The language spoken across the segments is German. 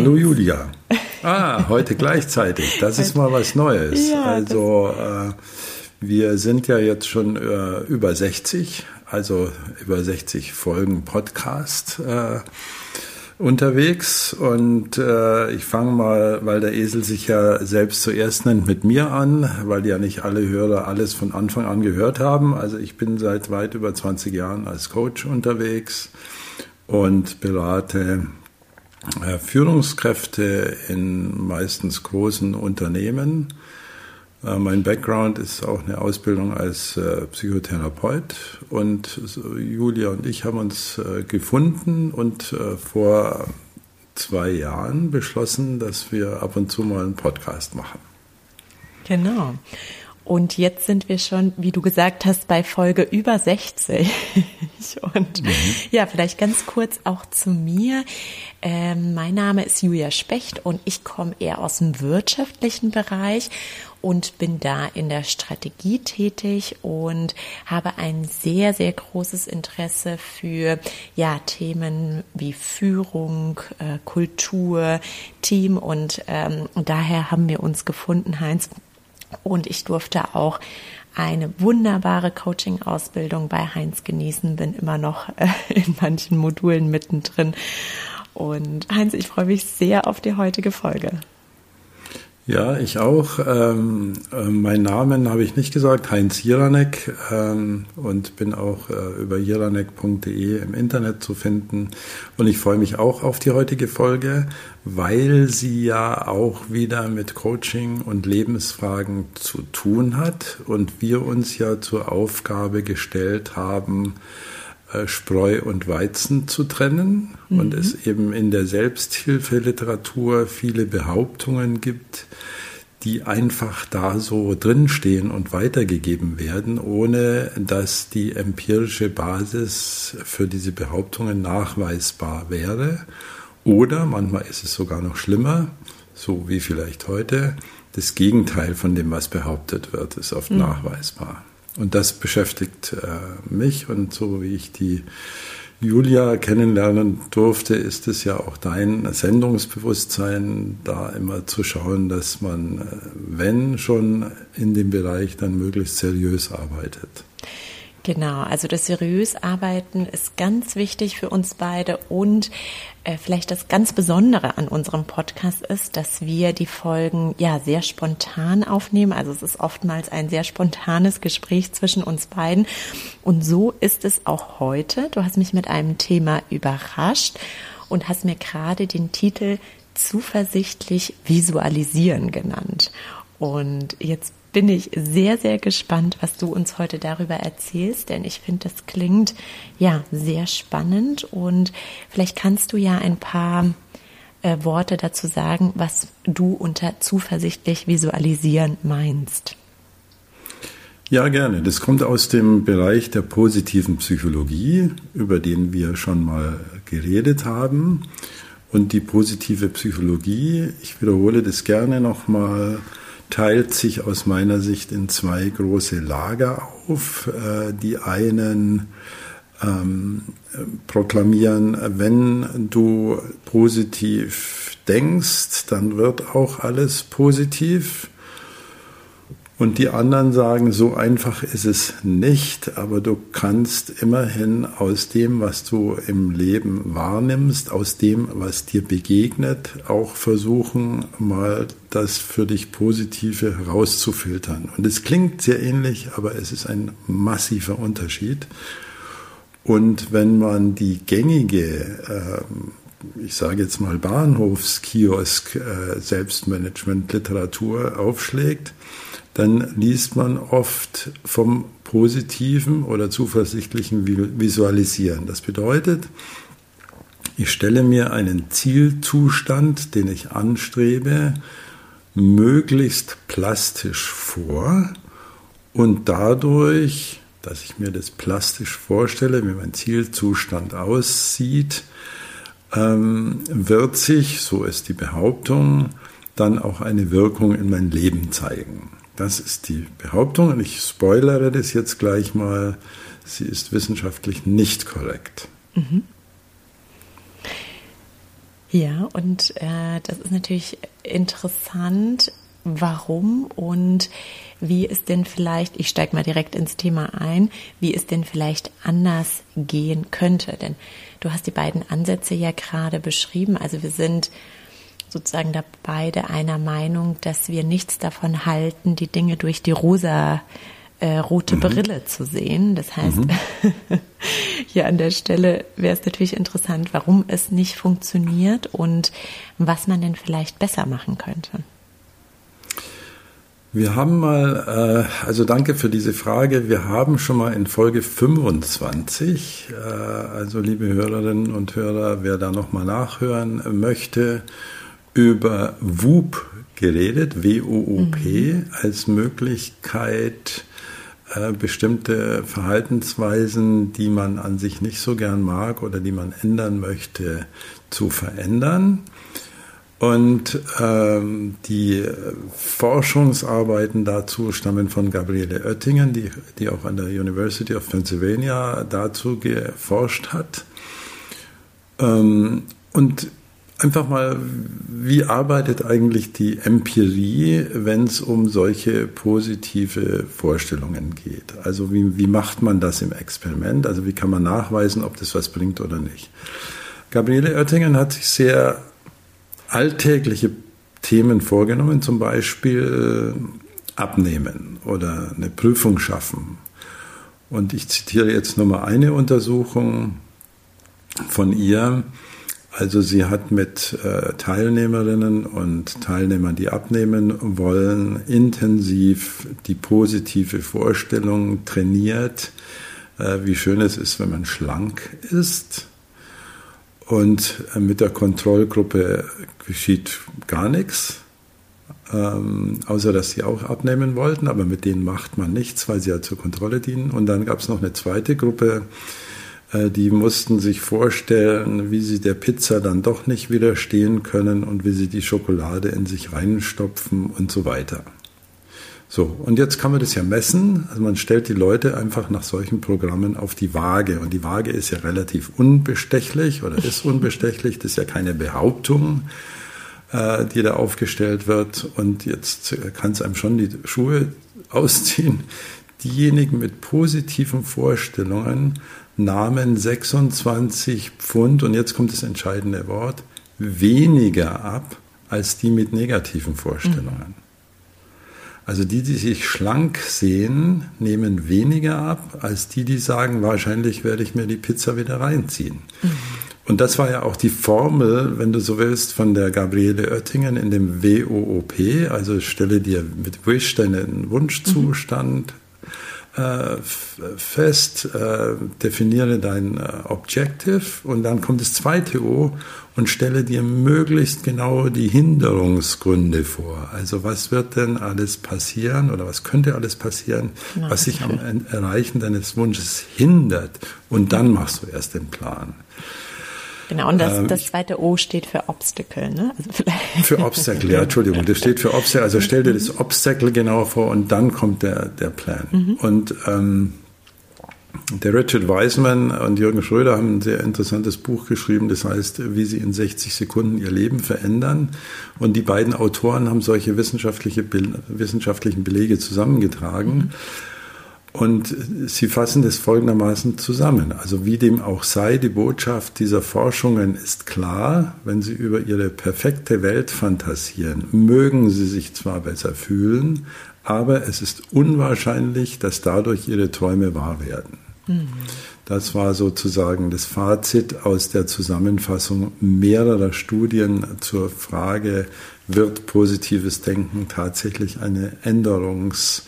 Hallo Julia. Ah, heute gleichzeitig. Das ist mal was Neues. Ja, also äh, wir sind ja jetzt schon äh, über 60, also über 60 Folgen Podcast äh, unterwegs. Und äh, ich fange mal, weil der Esel sich ja selbst zuerst nennt, mit mir an, weil ja nicht alle Hörer alles von Anfang an gehört haben. Also ich bin seit weit über 20 Jahren als Coach unterwegs und berate Führungskräfte in meistens großen Unternehmen. Äh, mein Background ist auch eine Ausbildung als äh, Psychotherapeut und Julia und ich haben uns gefunden und vor zwei Jahren beschlossen, dass wir ab und zu mal einen Podcast machen. Genau. Und jetzt sind wir schon, wie du gesagt hast, bei Folge über 60. Und mhm. ja, vielleicht ganz kurz auch zu mir. Ähm, mein Name ist Julia Specht und ich komme eher aus dem wirtschaftlichen Bereich und bin da in der Strategie tätig und habe ein sehr, sehr großes Interesse für ja, Themen wie Führung, äh, Kultur, Team und ähm, daher haben wir uns gefunden, Heinz, und ich durfte auch eine wunderbare Coaching-Ausbildung bei Heinz genießen, bin immer noch äh, in manchen Modulen mittendrin. Und Heinz, ich freue mich sehr auf die heutige Folge. Ja, ich auch. Ähm, äh, meinen Namen habe ich nicht gesagt, Heinz Jiranek ähm, und bin auch äh, über jiranek.de im Internet zu finden. Und ich freue mich auch auf die heutige Folge, weil sie ja auch wieder mit Coaching und Lebensfragen zu tun hat und wir uns ja zur Aufgabe gestellt haben, Spreu und Weizen zu trennen mhm. und es eben in der Selbsthilfeliteratur viele Behauptungen gibt, die einfach da so drinstehen und weitergegeben werden, ohne dass die empirische Basis für diese Behauptungen nachweisbar wäre. Oder manchmal ist es sogar noch schlimmer, so wie vielleicht heute, das Gegenteil von dem, was behauptet wird, ist oft mhm. nachweisbar. Und das beschäftigt äh, mich und so wie ich die Julia kennenlernen durfte, ist es ja auch dein Sendungsbewusstsein, da immer zu schauen, dass man, äh, wenn schon in dem Bereich, dann möglichst seriös arbeitet. Genau, also das seriös Arbeiten ist ganz wichtig für uns beide und vielleicht das ganz Besondere an unserem Podcast ist, dass wir die Folgen ja sehr spontan aufnehmen. Also es ist oftmals ein sehr spontanes Gespräch zwischen uns beiden und so ist es auch heute. Du hast mich mit einem Thema überrascht und hast mir gerade den Titel zuversichtlich visualisieren genannt. Und jetzt bin ich sehr, sehr gespannt, was du uns heute darüber erzählst, denn ich finde, das klingt ja sehr spannend und vielleicht kannst du ja ein paar äh, Worte dazu sagen, was du unter zuversichtlich visualisieren meinst. Ja, gerne. Das kommt aus dem Bereich der positiven Psychologie, über den wir schon mal geredet haben. Und die positive Psychologie, ich wiederhole das gerne nochmal, teilt sich aus meiner Sicht in zwei große Lager auf. Äh, die einen ähm, proklamieren, wenn du positiv denkst, dann wird auch alles positiv. Und die anderen sagen, so einfach ist es nicht, aber du kannst immerhin aus dem, was du im Leben wahrnimmst, aus dem, was dir begegnet, auch versuchen, mal das für dich Positive herauszufiltern. Und es klingt sehr ähnlich, aber es ist ein massiver Unterschied. Und wenn man die gängige, äh, ich sage jetzt mal Bahnhofskiosk äh, Selbstmanagement-Literatur aufschlägt, dann liest man oft vom positiven oder zuversichtlichen Visualisieren. Das bedeutet, ich stelle mir einen Zielzustand, den ich anstrebe, möglichst plastisch vor und dadurch, dass ich mir das plastisch vorstelle, wie mein Zielzustand aussieht, ähm, wird sich, so ist die Behauptung, dann auch eine Wirkung in mein Leben zeigen. Das ist die Behauptung und ich spoilere das jetzt gleich mal. Sie ist wissenschaftlich nicht korrekt. Mhm. Ja, und äh, das ist natürlich interessant, warum und wie es denn vielleicht, ich steige mal direkt ins Thema ein, wie es denn vielleicht anders gehen könnte. Denn du hast die beiden Ansätze ja gerade beschrieben. Also wir sind sozusagen da beide einer Meinung, dass wir nichts davon halten, die Dinge durch die rosa äh, rote mhm. Brille zu sehen. Das heißt, mhm. hier an der Stelle wäre es natürlich interessant, warum es nicht funktioniert und was man denn vielleicht besser machen könnte. Wir haben mal, äh, also danke für diese Frage. Wir haben schon mal in Folge 25, äh, also liebe Hörerinnen und Hörer, wer da nochmal nachhören möchte, über WUP geredet, W-O-O-P, mhm. als Möglichkeit, äh, bestimmte Verhaltensweisen, die man an sich nicht so gern mag oder die man ändern möchte, zu verändern. Und ähm, die Forschungsarbeiten dazu stammen von Gabriele Oettingen, die, die auch an der University of Pennsylvania dazu geforscht hat. Ähm, und einfach mal, wie arbeitet eigentlich die Empirie, wenn es um solche positive Vorstellungen geht? Also wie, wie macht man das im Experiment? Also wie kann man nachweisen, ob das was bringt oder nicht? Gabriele Oettingen hat sich sehr alltägliche Themen vorgenommen, zum Beispiel äh, abnehmen oder eine Prüfung schaffen. Und ich zitiere jetzt nur mal eine Untersuchung von ihr. Also sie hat mit äh, Teilnehmerinnen und Teilnehmern, die abnehmen wollen, intensiv die positive Vorstellung trainiert, äh, wie schön es ist, wenn man schlank ist und äh, mit der Kontrollgruppe geschieht gar nichts, ähm, außer dass sie auch abnehmen wollten, aber mit denen macht man nichts, weil sie ja zur Kontrolle dienen. Und dann gab es noch eine zweite Gruppe, die mussten sich vorstellen, wie sie der Pizza dann doch nicht widerstehen können und wie sie die Schokolade in sich reinstopfen und so weiter. So, und jetzt kann man das ja messen. Also man stellt die Leute einfach nach solchen Programmen auf die Waage. Und die Waage ist ja relativ unbestechlich oder ist unbestechlich. Das ist ja keine Behauptung, äh, die da aufgestellt wird. Und jetzt kann es einem schon die Schuhe ausziehen. Diejenigen mit positiven Vorstellungen nahmen 26 Pfund, und jetzt kommt das entscheidende Wort, weniger ab als die mit negativen Vorstellungen. Mhm. Also die, die sich schlank sehen, nehmen weniger ab als die, die sagen, wahrscheinlich werde ich mir die Pizza wieder reinziehen. Mhm. Und das war ja auch die Formel, wenn du so willst, von der Gabriele Oettingen in dem WOOP. Also stelle dir mit Wish deinen Wunschzustand äh, fest, äh, definiere dein äh, Objective und dann kommt das zweite O und stelle dir möglichst genau die Hinderungsgründe vor. Also was wird denn alles passieren oder was könnte alles passieren, genau. was sich am Erreichen deines Wunsches hindert und dann machst du erst den Plan. Genau, und das, ähm, das zweite O steht für Obstacle, ne? Also für Obstacle, ja, Entschuldigung, das steht für Obstacle. Also stell dir das Obstacle genau vor und dann kommt der, der Plan. Mhm. Und ähm, der Richard Wiseman und Jürgen Schröder haben ein sehr interessantes Buch geschrieben, das heißt, wie sie in 60 Sekunden ihr Leben verändern. Und die beiden Autoren haben solche wissenschaftliche, wissenschaftlichen Belege zusammengetragen. Mhm. Und sie fassen das folgendermaßen zusammen. Also wie dem auch sei, die Botschaft dieser Forschungen ist klar. Wenn Sie über Ihre perfekte Welt fantasieren, mögen Sie sich zwar besser fühlen, aber es ist unwahrscheinlich, dass dadurch Ihre Träume wahr werden. Das war sozusagen das Fazit aus der Zusammenfassung mehrerer Studien zur Frage, wird positives Denken tatsächlich eine Änderungs-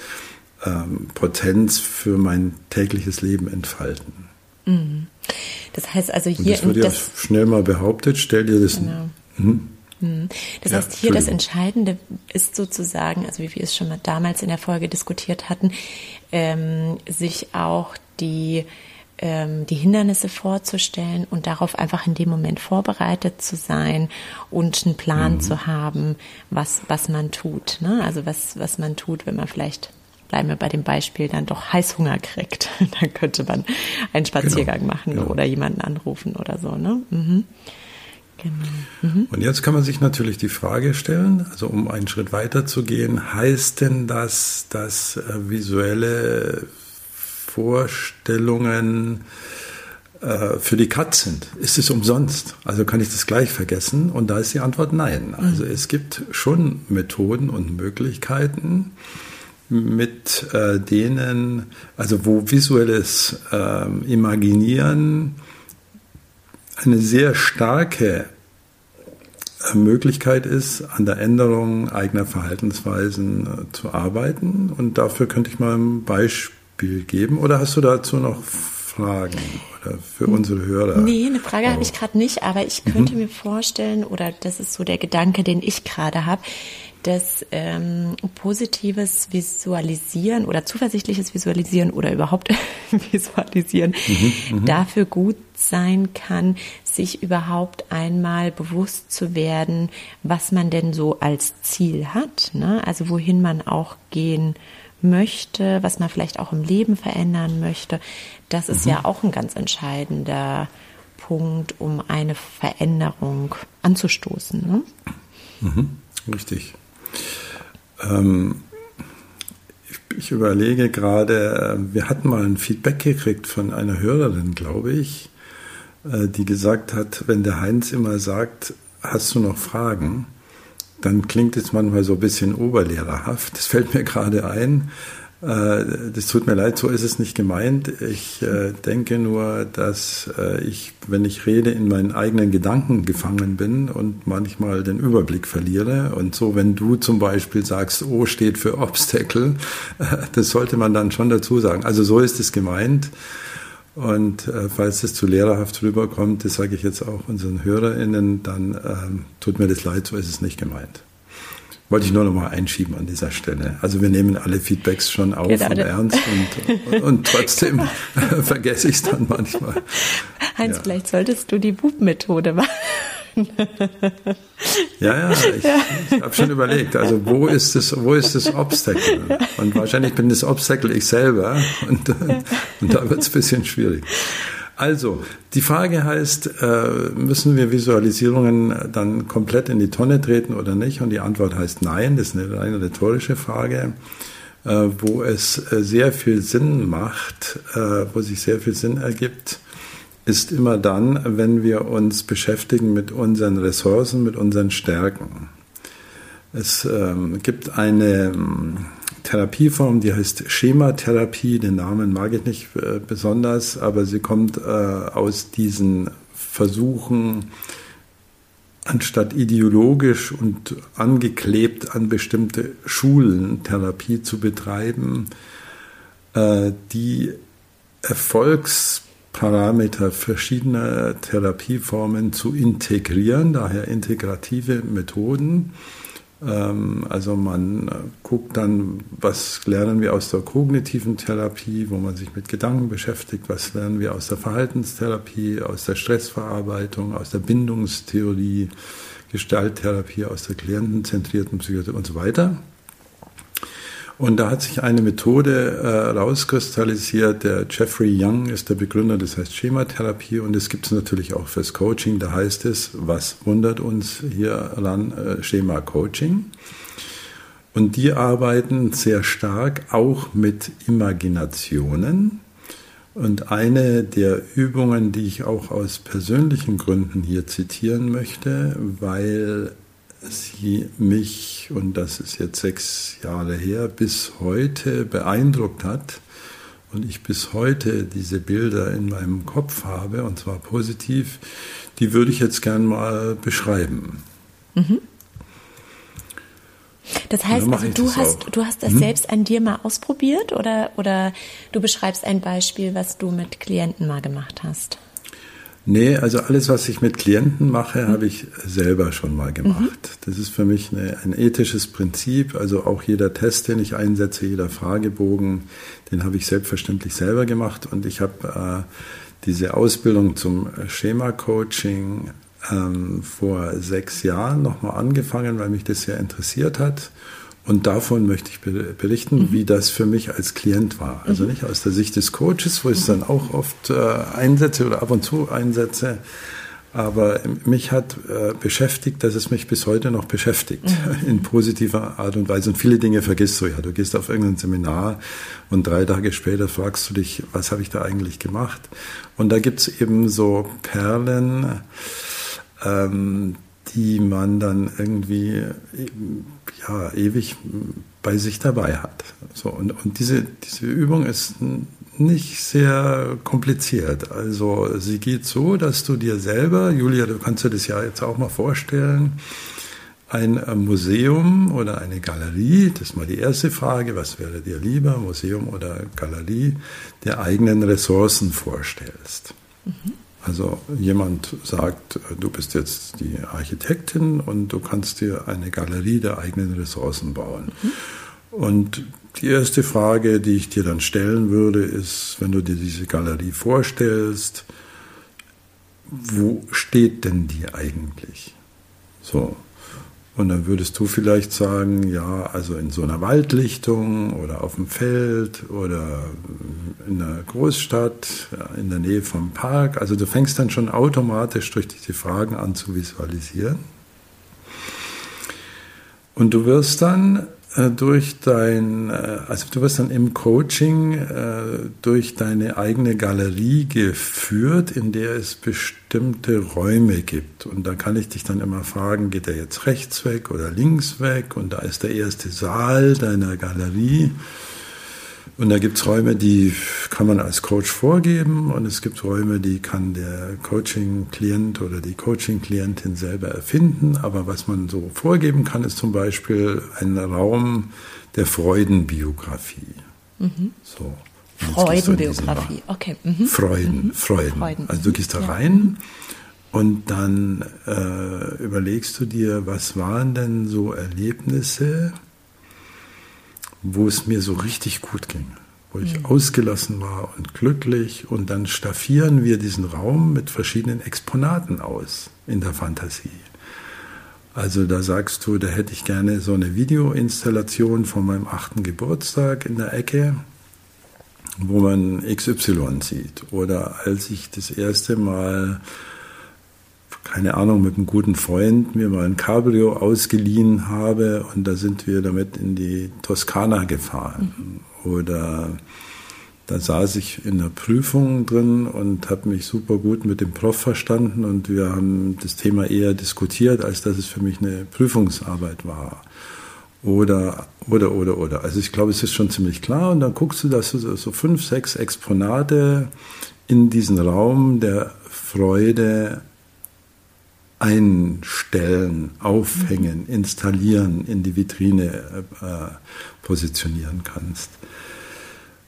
ähm, Potenz für mein tägliches Leben entfalten. Mhm. Das heißt also hier. Und das wird ja das, schnell mal behauptet, stell dir das. Genau. Mhm. mhm. Das ja, heißt, hier das Entscheidende ist sozusagen, also wie wir es schon mal damals in der Folge diskutiert hatten, ähm, sich auch die, ähm, die Hindernisse vorzustellen und darauf einfach in dem Moment vorbereitet zu sein und einen Plan mhm. zu haben, was, was man tut. Ne? Also was, was man tut, wenn man vielleicht bleiben wir bei dem Beispiel, dann doch Heißhunger kriegt, dann könnte man einen Spaziergang genau, machen genau. oder jemanden anrufen oder so. Ne? Mhm. Genau. Mhm. Und jetzt kann man sich natürlich die Frage stellen, also um einen Schritt weiter zu gehen, heißt denn das, dass äh, visuelle Vorstellungen äh, für die Katz sind? Ist es umsonst? Also kann ich das gleich vergessen? Und da ist die Antwort nein. Also mhm. es gibt schon Methoden und Möglichkeiten, mit äh, denen, also wo visuelles äh, Imaginieren eine sehr starke äh, Möglichkeit ist, an der Änderung eigener Verhaltensweisen äh, zu arbeiten. Und dafür könnte ich mal ein Beispiel geben. Oder hast du dazu noch Fragen oder für unsere Hörer? Nee, eine Frage habe ich gerade nicht, aber ich könnte mhm. mir vorstellen, oder das ist so der Gedanke, den ich gerade habe, dass ähm, positives Visualisieren oder zuversichtliches Visualisieren oder überhaupt Visualisieren mhm, mhm, dafür gut sein kann, sich überhaupt einmal bewusst zu werden, was man denn so als Ziel hat, ne? also wohin man auch gehen möchte, was man vielleicht auch im Leben verändern möchte. Das ist mhm. ja auch ein ganz entscheidender Punkt, um eine Veränderung anzustoßen. Ne? Mhm, richtig. Ähm, ich, ich, überlege gerade, äh, wir hatten mal ein Feedback gekriegt von einer Hörerin, glaube ich, äh, die gesagt hat, wenn der Heinz immer sagt, hast du noch Fragen, dann klingt es manchmal so ein bisschen oberlehrerhaft. Das fällt mir gerade ein. Äh, das tut mir leid, so ist es nicht gemeint. Ich äh, denke nur, dass äh, ich, wenn ich rede, in meinen eigenen Gedanken gefangen bin und manchmal den Überblick verliere. Und so, wenn du zum Beispiel sagst, O steht für Obstacle, das sollte man dann schon dazu sagen. Also so ist es gemeint. Und falls es zu lehrerhaft rüberkommt, das sage ich jetzt auch unseren HörerInnen, dann ähm, tut mir das leid, so ist es nicht gemeint. Wollte ich nur noch mal einschieben an dieser Stelle. Also wir nehmen alle Feedbacks schon auf genau, und ernst und, und trotzdem vergesse ich es dann manchmal. Heinz, ja. vielleicht solltest du die Bub-Methode machen. Ja, ja, ich, ja. ich habe schon überlegt, also wo ist das, wo ist das Obstacle? Und wahrscheinlich bin das Obstacle ich selber und, und da wird es ein bisschen schwierig. Also, die Frage heißt, äh, müssen wir Visualisierungen dann komplett in die Tonne treten oder nicht? Und die Antwort heißt nein, das ist eine rein rhetorische Frage. Äh, wo es äh, sehr viel Sinn macht, wo sich sehr viel Sinn ergibt, ist immer dann, wenn wir uns beschäftigen mit unseren Ressourcen, mit unseren Stärken. Es ähm, gibt eine Therapieform, die heißt Schematherapie. Den Namen mag ich nicht äh, besonders, aber sie kommt äh, aus diesen Versuchen, anstatt ideologisch und angeklebt an bestimmte Schulen Therapie zu betreiben, äh, die Erfolgsparameter verschiedener Therapieformen zu integrieren, daher integrative Methoden also man äh, guckt dann, was lernen wir aus der kognitiven Therapie, wo man sich mit Gedanken beschäftigt, was lernen wir aus der Verhaltenstherapie, aus der Stressverarbeitung, aus der Bindungstheorie, Gestalttherapie, aus der klientenzentrierten Psychiatrie und so weiter. Und da hat sich eine Methode äh, rauskristallisiert. Der Jeffrey Young ist der Begründer, das heißt Schematherapie. Und es gibt es natürlich auch fürs Coaching. Da heißt es, was wundert uns hier ran, äh, Schema Coaching. Und die arbeiten sehr stark auch mit Imaginationen. Und eine der Übungen, die ich auch aus persönlichen Gründen hier zitieren möchte, weil sie mich, und das ist jetzt sechs Jahre her, bis heute beeindruckt hat und ich bis heute diese Bilder in meinem Kopf habe, und zwar positiv, die würde ich jetzt gern mal beschreiben. Mhm. Das heißt, also du hast, du hast das hm? selbst an dir mal ausprobiert oder, oder du beschreibst ein Beispiel, was du mit Klienten mal gemacht hast? Nee, also alles, was ich mit Klienten mache, mhm. habe ich selber schon mal gemacht. Mhm. Das ist für mich eine, ein ethisches Prinzip. Also auch jeder Test, den ich einsetze, jeder Fragebogen, den habe ich selbstverständlich selber gemacht. Und ich habe äh, diese Ausbildung zum Schema-Coaching ähm, vor sechs Jahren nochmal angefangen, weil mich das sehr interessiert hat. Und davon möchte ich berichten, mhm. wie das für mich als Klient war. Also mhm. nicht aus der Sicht des Coaches, wo ich es dann auch oft äh, einsetze oder ab und zu einsetze, Aber mich hat äh, beschäftigt, dass es mich bis heute noch beschäftigt, mhm. in positiver Art und Weise. Und viele Dinge vergisst du ja. Du gehst auf irgendein Seminar und drei Tage später fragst du dich, was habe ich da eigentlich gemacht? Und da gibt's eben so Perlen, ähm, die man dann irgendwie ja, ewig bei sich dabei hat. So, und, und diese, diese Übung ist nicht sehr kompliziert. Also sie geht so, dass du dir selber, Julia, du kannst dir das ja jetzt auch mal vorstellen, ein Museum oder eine Galerie, das ist mal die erste Frage, was wäre dir lieber, Museum oder Galerie, der eigenen Ressourcen vorstellst. Mhm. Also jemand sagt, du bist jetzt die Architektin und du kannst dir eine Galerie der eigenen Ressourcen bauen. Mhm. Und die erste Frage, die ich dir dann stellen würde, ist, wenn du dir diese Galerie vorstellst, wo steht denn die eigentlich? So. Und dann würdest du vielleicht sagen, ja, also in so einer Waldlichtung oder auf dem Feld oder in einer Großstadt, in der Nähe vom Park. Also du fängst dann schon automatisch durch diese Fragen an zu visualisieren. Und du wirst dann äh, durch dein, äh, also du wirst dann im Coaching äh, durch deine eigene Galerie geführt, in der es bestimmte Räume gibt. Und da kann ich dich dann immer fragen, geht er jetzt rechts weg oder links weg? Und da ist der erste Saal deiner Galerie. Und da gibt es Räume, die kann man als Coach vorgeben und es gibt Räume, die kann der Coaching-Klient oder die Coaching-Klientin selber erfinden. Aber was man so vorgeben kann, ist zum Beispiel ein Raum der Freudenbiografie. Mhm. So. Freudenbiografie, okay. Mhm. Freuden, mhm. Freuden. Freuden. Also du gehst da rein und dann äh, überlegst du dir, was waren denn so Erlebnisse, wo es mir so richtig gut ging, wo ich mhm. ausgelassen war und glücklich. Und dann staffieren wir diesen Raum mit verschiedenen Exponaten aus in der Fantasie. Also da sagst du, da hätte ich gerne so eine Videoinstallation von meinem achten Geburtstag in der Ecke, wo man XY sieht. Oder als ich das erste Mal keine Ahnung, mit einem guten Freund mir mal ein Cabrio ausgeliehen habe und da sind wir damit in die Toskana gefahren. Oder da saß ich in der Prüfung drin und habe mich super gut mit dem Prof verstanden und wir haben das Thema eher diskutiert, als dass es für mich eine Prüfungsarbeit war. Oder, oder, oder, oder. Also ich glaube, es ist schon ziemlich klar und dann guckst du, dass du so fünf, sechs Exponate in diesen Raum der Freude einstellen, aufhängen, installieren, in die Vitrine äh, positionieren kannst.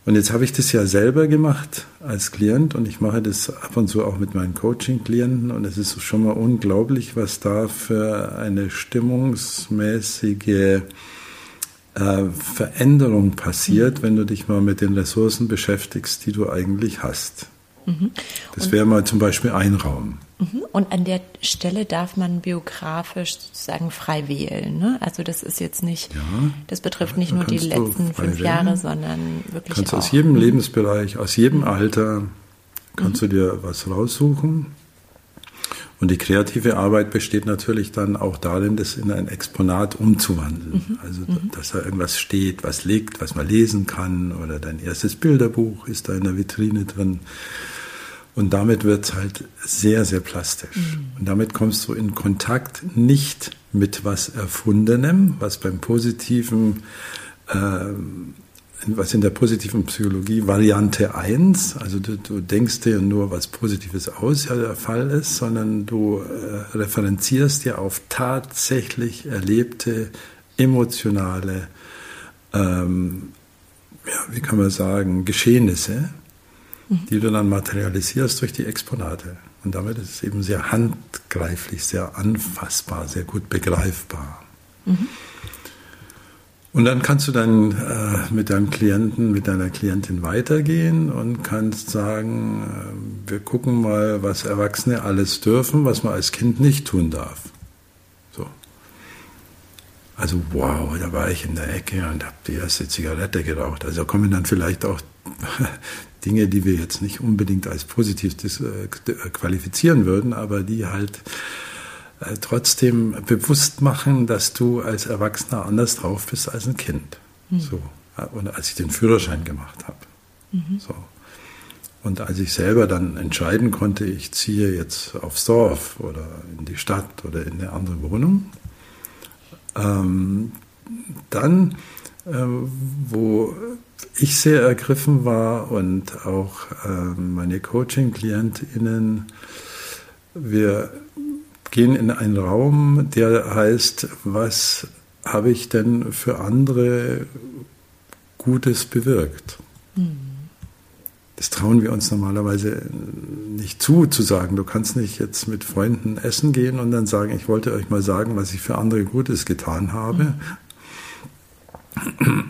Und jetzt habe ich das ja selber gemacht als Klient und ich mache das ab und zu auch mit meinen Coaching-Klienten und es ist schon mal unglaublich, was da für eine stimmungsmäßige äh, Veränderung passiert, wenn du dich mal mit den Ressourcen beschäftigst, die du eigentlich hast. Mhm. Das wäre mal zum Beispiel ein Raum. Mhm. Und an der Stelle darf man biografisch sozusagen frei wählen. Ne? Also das ist jetzt nicht, ja, das betrifft nicht nur die letzten fünf wählen. Jahre, sondern wirklich. Kannst auch. aus jedem Lebensbereich, aus jedem mhm. Alter kannst mhm. du dir was raussuchen. Und die kreative Arbeit besteht natürlich dann auch darin, das in ein Exponat umzuwandeln. Mhm. Also, mhm. dass da irgendwas steht, was liegt, was man lesen kann, oder dein erstes Bilderbuch ist da in der Vitrine drin. Und damit wird es halt sehr, sehr plastisch. Mhm. Und damit kommst du in Kontakt nicht mit was Erfundenem, was beim positiven, äh, was in der positiven Psychologie Variante 1, also du, du denkst dir nur was Positives aus, ja der Fall ist, sondern du äh, referenzierst dir auf tatsächlich erlebte emotionale, ähm, ja, wie kann man sagen, Geschehnisse Mhm. die du dann materialisierst durch die Exponate. Und damit ist es eben sehr handgreiflich, sehr anfassbar, sehr gut begreifbar. Mhm. Und dann kannst du dann äh, mit deinem Klienten, mit deiner Klientin weitergehen und kannst sagen, äh, wir gucken mal, was Erwachsene alles dürfen, was man als Kind nicht tun darf. So. Also wow, da war ich in der Ecke und habe die erste Zigarette geraucht. Also kommen dann vielleicht auch Dinge, die wir jetzt nicht unbedingt als positiv qualifizieren würden, aber die halt trotzdem bewusst machen, dass du als Erwachsener anders drauf bist als ein Kind. Mhm. So. Und als ich den Führerschein gemacht habe. Mhm. So. Und als ich selber dann entscheiden konnte, ich ziehe jetzt aufs Dorf oder in die Stadt oder in eine andere Wohnung, ähm, dann, äh, wo ich sehr ergriffen war und auch äh, meine Coaching-KlientInnen, wir gehen in einen Raum, der heißt, was habe ich denn für andere Gutes bewirkt? Mhm. Das trauen wir uns normalerweise nicht zu, zu sagen. Du kannst nicht jetzt mit Freunden essen gehen und dann sagen, ich wollte euch mal sagen, was ich für andere Gutes getan habe.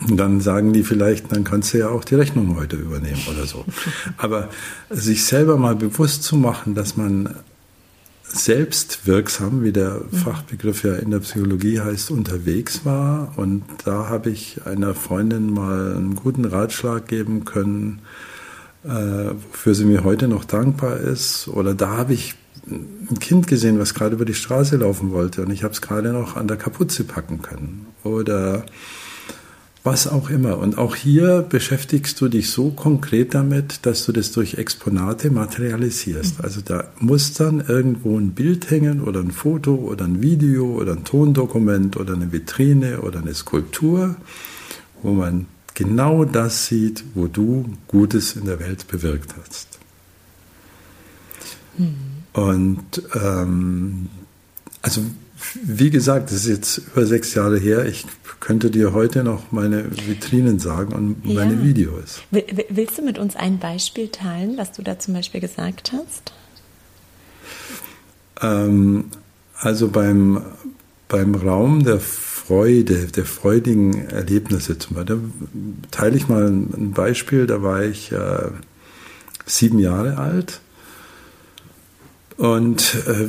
Und dann sagen die vielleicht, dann kannst du ja auch die Rechnung heute übernehmen oder so. Aber sich selber mal bewusst zu machen, dass man selbstwirksam, wie der Fachbegriff ja in der Psychologie heißt, unterwegs war. Und da habe ich einer Freundin mal einen guten Ratschlag geben können, äh, wofür sie mir heute noch dankbar ist. Oder da habe ich ein Kind gesehen, was gerade über die Straße laufen wollte und ich habe es gerade noch an der Kapuze packen können. Oder was auch immer. Und auch hier beschäftigst du dich so konkret damit, dass du das durch Exponate materialisierst. Also da muss dann irgendwo ein Bild hängen oder ein Foto oder ein Video oder ein Tondokument oder eine Vitrine oder eine Skulptur, wo man genau das sieht, wo du Gutes in der Welt bewirkt hast. Mhm. Und ähm, also wie gesagt, das ist jetzt über sechs Jahre her. Ich könnte dir heute noch meine Vitrinen sagen und meine ja. Videos. Willst du mit uns ein Beispiel teilen, was du da zum Beispiel gesagt hast? Ähm, also beim, beim Raum der Freude, der freudigen Erlebnisse zum Beispiel. Da teile ich mal ein Beispiel. Da war ich äh, sieben Jahre alt. Und äh,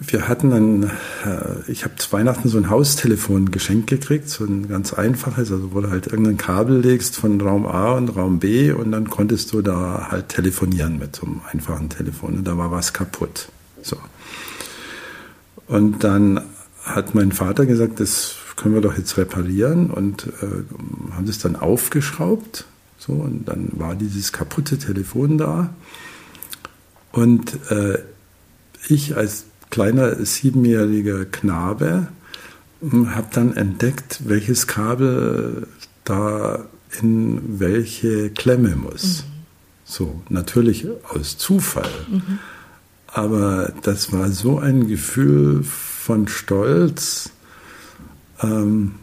wir hatten dann, äh, ich habe zu Weihnachten so ein Haustelefon geschenkt gekriegt, so ein ganz einfaches, also wo du halt irgendein Kabel legst von Raum A und Raum B und dann konntest du da halt telefonieren mit so einem einfachen Telefon und da war was kaputt. So. Und dann hat mein Vater gesagt, das können wir doch jetzt reparieren und äh, haben das dann aufgeschraubt. So, und dann war dieses kaputte Telefon da. Und äh, ich als kleiner siebenjähriger Knabe hm, habe dann entdeckt, welches Kabel da in welche Klemme muss. Mhm. So, natürlich aus Zufall. Mhm. Aber das war so ein Gefühl von Stolz, ähm,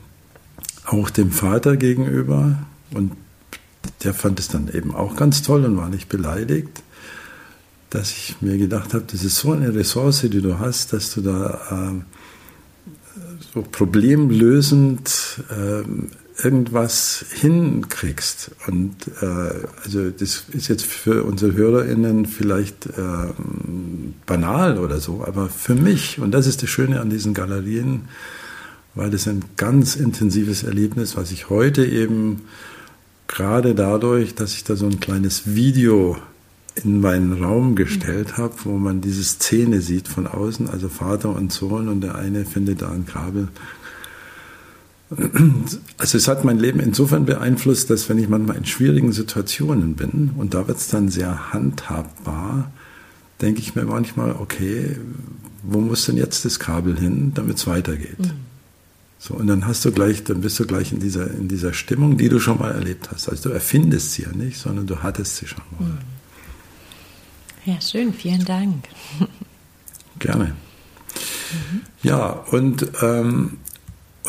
auch dem Vater gegenüber. Und der fand es dann eben auch ganz toll und war nicht beleidigt, dass ich mir gedacht habe, das ist so eine Ressource, die du hast, dass du da äh, so problemlösend äh, irgendwas hinkriegst. Und äh, also das ist jetzt für unsere HörerInnen vielleicht äh, banal oder so, aber für mich, und das ist das Schöne an diesen Galerien, weil das ein ganz intensives Erlebnis, was ich heute eben gerade dadurch, dass ich da so ein kleines Video in meinen Raum gestellt habe, wo man diese Szene sieht von außen, also Vater und Sohn und der eine findet da ein Kabel. Also es hat mein Leben insofern beeinflusst, dass wenn ich manchmal in schwierigen Situationen bin und da wird es dann sehr handhabbar, denke ich mir manchmal, okay, wo muss denn jetzt das Kabel hin, damit es weitergeht? Mhm. So, und dann hast du gleich, dann bist du gleich in dieser, in dieser Stimmung, die du schon mal erlebt hast. Also du erfindest sie ja nicht, sondern du hattest sie schon mal. Hm. Ja, schön, vielen Dank. Gerne. Mhm. Ja, und, ähm,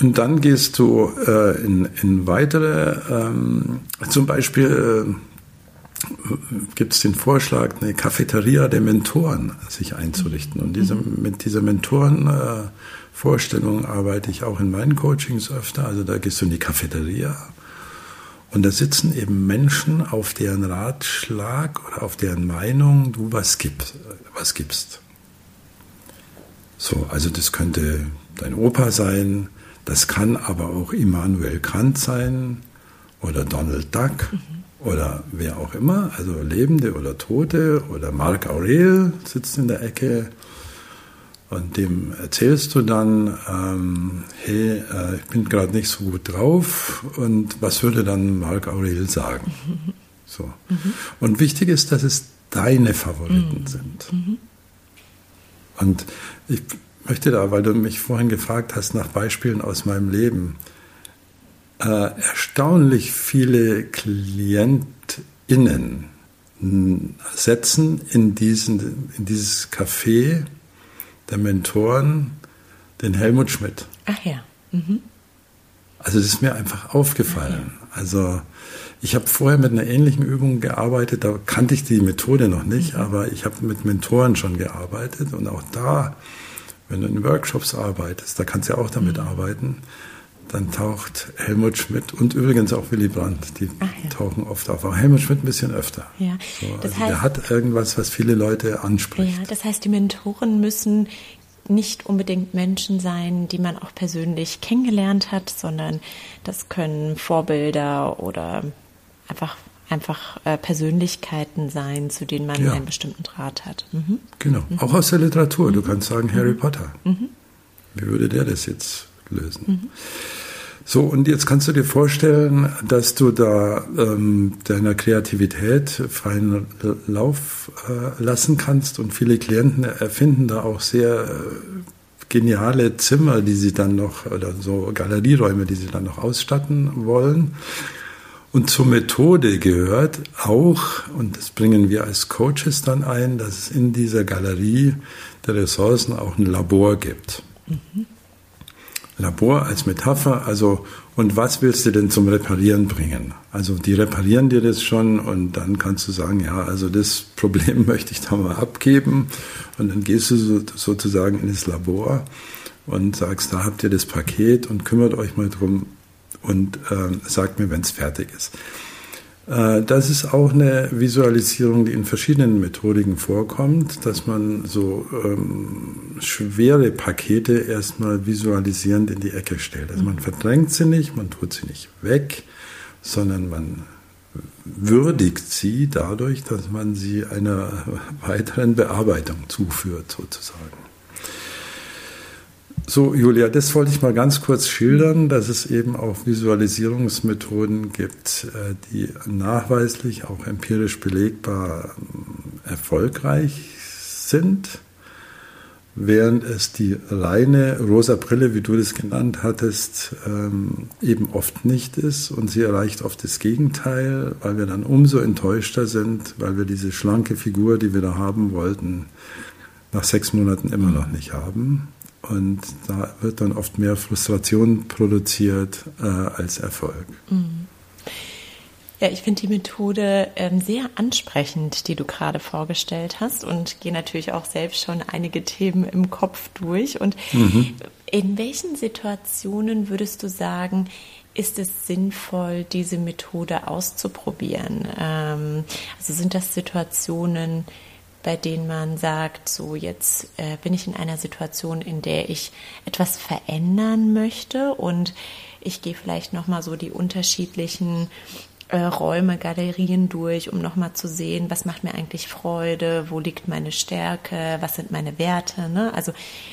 und dann gehst du äh, in, in weitere, ähm, zum Beispiel äh, gibt es den Vorschlag, eine Cafeteria der Mentoren sich einzurichten. Und diese, mhm. mit dieser Mentoren äh, arbeite ich auch in meinen Coachings öfter. Also da gehst du in die Cafeteria und da sitzen eben Menschen, auf deren Ratschlag oder auf deren Meinung du was gibst. Was gibst. So, also das könnte dein Opa sein, das kann aber auch Immanuel Kant sein oder Donald Duck mhm. oder wer auch immer, also Lebende oder Tote oder Marc Aurel sitzt in der Ecke und dem erzählst du dann, ähm, hey, äh, ich bin gerade nicht so gut drauf und was würde dann Marc Aurel sagen? So. Mhm. Und wichtig ist, dass es deine Favoriten mhm. sind. Mhm. Und ich möchte da, weil du mich vorhin gefragt hast nach Beispielen aus meinem Leben, äh, erstaunlich viele KlientInnen setzen in, diesen, in dieses Café der Mentoren den Helmut Schmidt. Ach ja. Mhm. Also das ist mir einfach aufgefallen. Ja. Also ich habe vorher mit einer ähnlichen Übung gearbeitet, da kannte ich die Methode noch nicht, mhm. aber ich habe mit Mentoren schon gearbeitet und auch da, wenn du in Workshops arbeitest, da kannst du ja auch damit mhm. arbeiten, dann taucht Helmut Schmidt und übrigens auch Willy Brandt, die ja. tauchen oft auf. Aber Helmut Schmidt ein bisschen öfter. Ja, so, also heißt, der hat irgendwas, was viele Leute anspricht. Ja, das heißt, die Mentoren müssen nicht unbedingt Menschen sein, die man auch persönlich kennengelernt hat, sondern das können Vorbilder oder einfach einfach äh, Persönlichkeiten sein, zu denen man ja. einen bestimmten Draht hat. Mhm. Genau, mhm. auch aus der Literatur. Du mhm. kannst sagen Harry mhm. Potter. Mhm. Wie würde der das jetzt lösen? Mhm. So, und jetzt kannst du dir vorstellen, dass du da ähm, deiner Kreativität freien Lauf äh, lassen kannst und viele Klienten erfinden da auch sehr äh, geniale Zimmer, die sie dann noch, oder so Galerieräume, die sie dann noch ausstatten wollen. Und zur Methode gehört auch, und das bringen wir als Coaches dann ein, dass es in dieser Galerie der Ressourcen auch ein Labor gibt. Mhm. Labor als Metapher, also und was willst du denn zum Reparieren bringen? Also die reparieren dir das schon und dann kannst du sagen, ja, also das Problem möchte ich da mal abgeben und dann gehst du so, sozusagen in das Labor und sagst, da habt ihr das Paket und kümmert euch mal drum und äh, sagt mir, wenn es fertig ist. Äh, das ist auch eine Visualisierung, die in verschiedenen Methodiken vorkommt, dass man so ähm, schwere Pakete erstmal visualisierend in die Ecke stellt. Also man verdrängt sie nicht, man tut sie nicht weg, sondern man würdigt sie dadurch, dass man sie einer weiteren Bearbeitung zuführt, sozusagen. So, Julia, das wollte ich mal ganz kurz schildern, dass es eben auch Visualisierungsmethoden gibt, äh, die nachweislich, auch empirisch belegbar ähm, erfolgreich sind, während es die reine rosa Brille, wie du das genannt hattest, ähm, eben oft nicht ist und sie erreicht oft das Gegenteil, weil wir dann umso enttäuschter sind, weil wir diese schlanke Figur, die wir da haben wollten, nach sechs Monaten immer noch nicht haben. Und da wird dann oft mehr Frustration produziert äh, als Erfolg. Mhm. Ja, ich finde die Methode ähm, sehr ansprechend, die du gerade vorgestellt hast und gehe natürlich auch selbst schon einige Themen im Kopf durch. Und mhm. in welchen Situationen würdest du sagen, ist es sinnvoll, diese Methode auszuprobieren? Ähm, also sind das Situationen, bei denen man sagt, so jetzt äh, bin ich in einer Situation, in der ich etwas verändern möchte und ich gehe vielleicht noch mal so die unterschiedlichen äh, Räume, Galerien durch, um noch mal zu sehen, was macht mir eigentlich Freude, wo liegt meine Stärke, was sind meine Werte. Ne? Also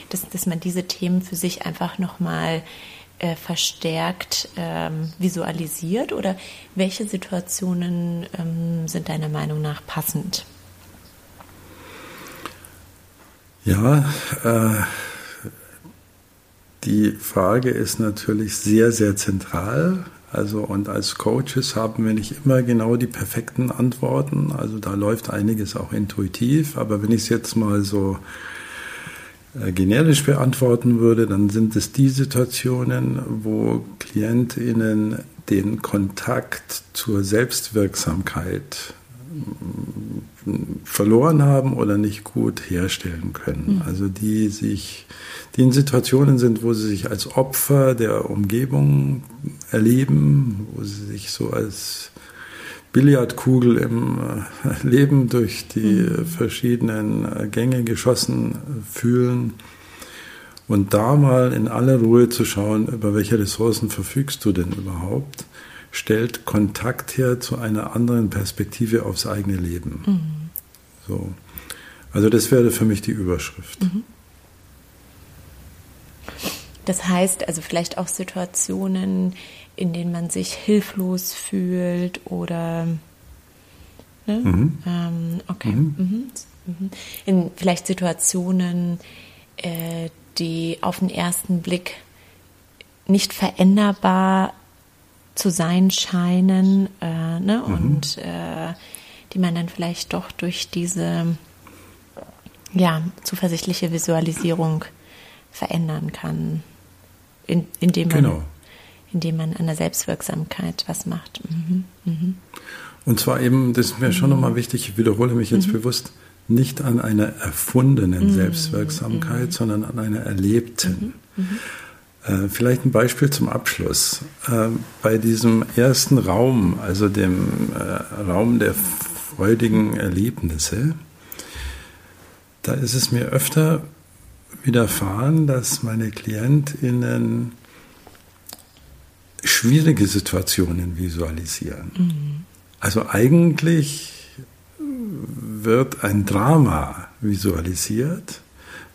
dass, dass man diese Themen für sich einfach noch mal äh, verstärkt ähm, visualisiert oder welche Situationen ähm, sind deiner Meinung nach passend? Ja, äh, die Frage ist natürlich sehr, sehr zentral. Also und als Coaches haben wir nicht immer genau die perfekten Antworten. Also da läuft einiges auch intuitiv. Aber wenn ich es jetzt mal so äh, generisch beantworten würde, dann sind es die Situationen, wo KlientInnen den Kontakt zur Selbstwirksamkeit verloren haben oder nicht gut herstellen können. Mhm. Also die sich, die in Situationen sind, wo sie sich als Opfer der Umgebung erleben, wo sie sich so als Billardkugel im äh, Leben durch die mhm. verschiedenen äh, Gänge geschossen fühlen. Und da mal in aller Ruhe zu schauen, über welche Ressourcen verfügst du denn überhaupt, stellt Kontakt her zu einer anderen Perspektive aufs eigene Leben. Mhm. So. Also das wäre für mich die Überschrift. Mhm. Das heißt also vielleicht auch Situationen, in denen man sich hilflos fühlt oder ne? mhm. ähm, okay. Mhm. mhm. Mhm. In vielleicht Situationen, äh, die auf den ersten Blick nicht veränderbar zu sein scheinen äh, ne? Mhm. und äh, die man dann vielleicht doch durch diese ja, zuversichtliche Visualisierung verändern kann, in, indem, man, genau. indem man an der Selbstwirksamkeit was macht. Mhm. Mhm. Und zwar eben, das ist mir schon nochmal wichtig, ich wiederhole mich jetzt mhm. bewusst, nicht an einer erfundenen mhm. Selbstwirksamkeit, mhm. sondern an einer erlebten. Äh, vielleicht ein Beispiel zum Abschluss. Äh, bei diesem ersten Raum, also dem äh, Raum der freudigen Erlebnisse, da ist es mir öfter widerfahren, dass meine KlientInnen schwierige Situationen visualisieren. Mhm. Also eigentlich wird ein Drama visualisiert,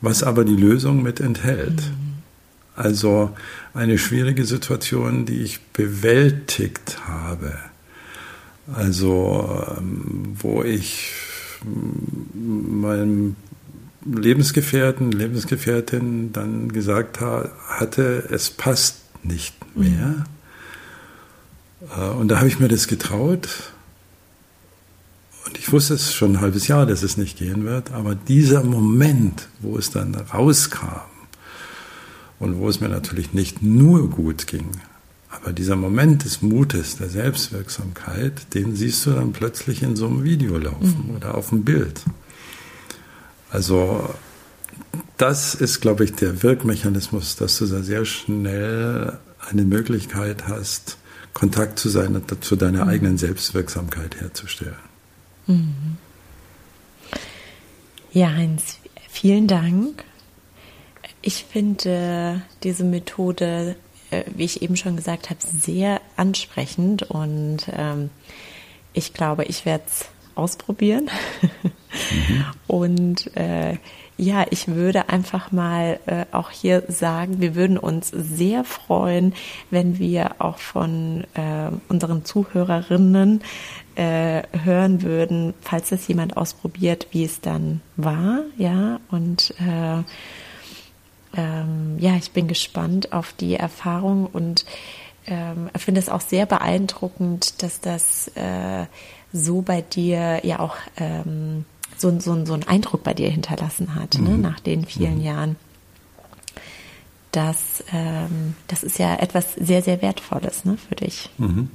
was aber die Lösung mit enthält. Mhm. Also eine schwierige Situation, die ich bewältigt habe. Also ähm, wo ich meinem Lebensgefährten, Lebensgefährtin dann gesagt hatte, es passt nicht mehr. Mhm. Und da habe ich mir das getraut und ich wusste es schon ein halbes Jahr, dass es nicht gehen wird, aber dieser Moment, wo es dann rauskam und wo es mir natürlich nicht nur gut ging, aber dieser Moment des Mutes, der Selbstwirksamkeit, den siehst du dann plötzlich in so einem Video laufen mhm. oder auf dem Bild. Also das ist, glaube ich, der Wirkmechanismus, dass du da sehr schnell eine Möglichkeit hast, Kontakt zu, seiner, zu deiner mhm. eigenen Selbstwirksamkeit herzustellen. Mhm. Ja, Heinz, vielen Dank. Ich finde diese Methode, äh, wie ich eben schon gesagt habe, sehr ansprechend und ähm, ich glaube, ich werde es ausprobieren. Mhm. Und äh, ja, ich würde einfach mal äh, auch hier sagen, wir würden uns sehr freuen, wenn wir auch von äh, unseren Zuhörerinnen äh, hören würden, falls das jemand ausprobiert, wie es dann war, ja, und äh, ähm, ja, ich bin gespannt auf die Erfahrung und ähm, finde es auch sehr beeindruckend, dass das äh, so bei dir ja auch ähm, so, so, so einen Eindruck bei dir hinterlassen hat, ne, mhm. ne, nach den vielen mhm. Jahren. Das, ähm, das ist ja etwas sehr, sehr Wertvolles ne, für dich. Mhm.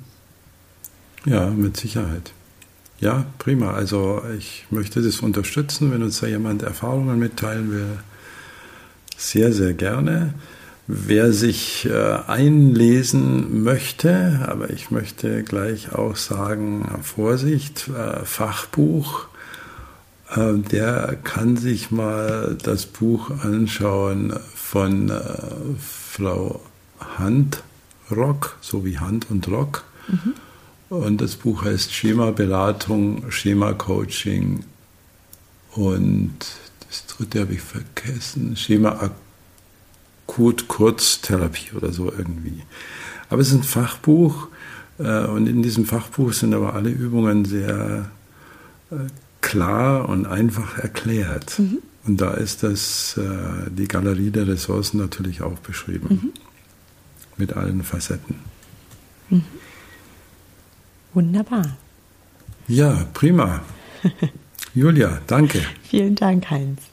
Ja, mit Sicherheit. Ja, prima. Also ich möchte das unterstützen, wenn uns da jemand Erfahrungen mitteilen will. Sehr, sehr gerne. Wer sich äh, einlesen möchte, aber ich möchte gleich auch sagen, Vorsicht, äh, Fachbuch, äh, der kann sich mal das Buch anschauen von Frau Handrock, so wie Hand und Rock. Mhm. Und das Buch heißt Schema-Beratung, Schema-Coaching und das dritte habe ich vergessen, Schema akut Kurztherapie oder so irgendwie. Aber es ist ein Fachbuch äh, und in diesem Fachbuch sind aber alle Übungen sehr äh, klar und einfach erklärt. Mhm. Und da ist das, äh, die Galerie der Ressourcen natürlich auch beschrieben. Mhm. Mit allen Facetten. Mhm. Wunderbar. Ja, prima. Julia, danke. Vielen Dank, Heinz.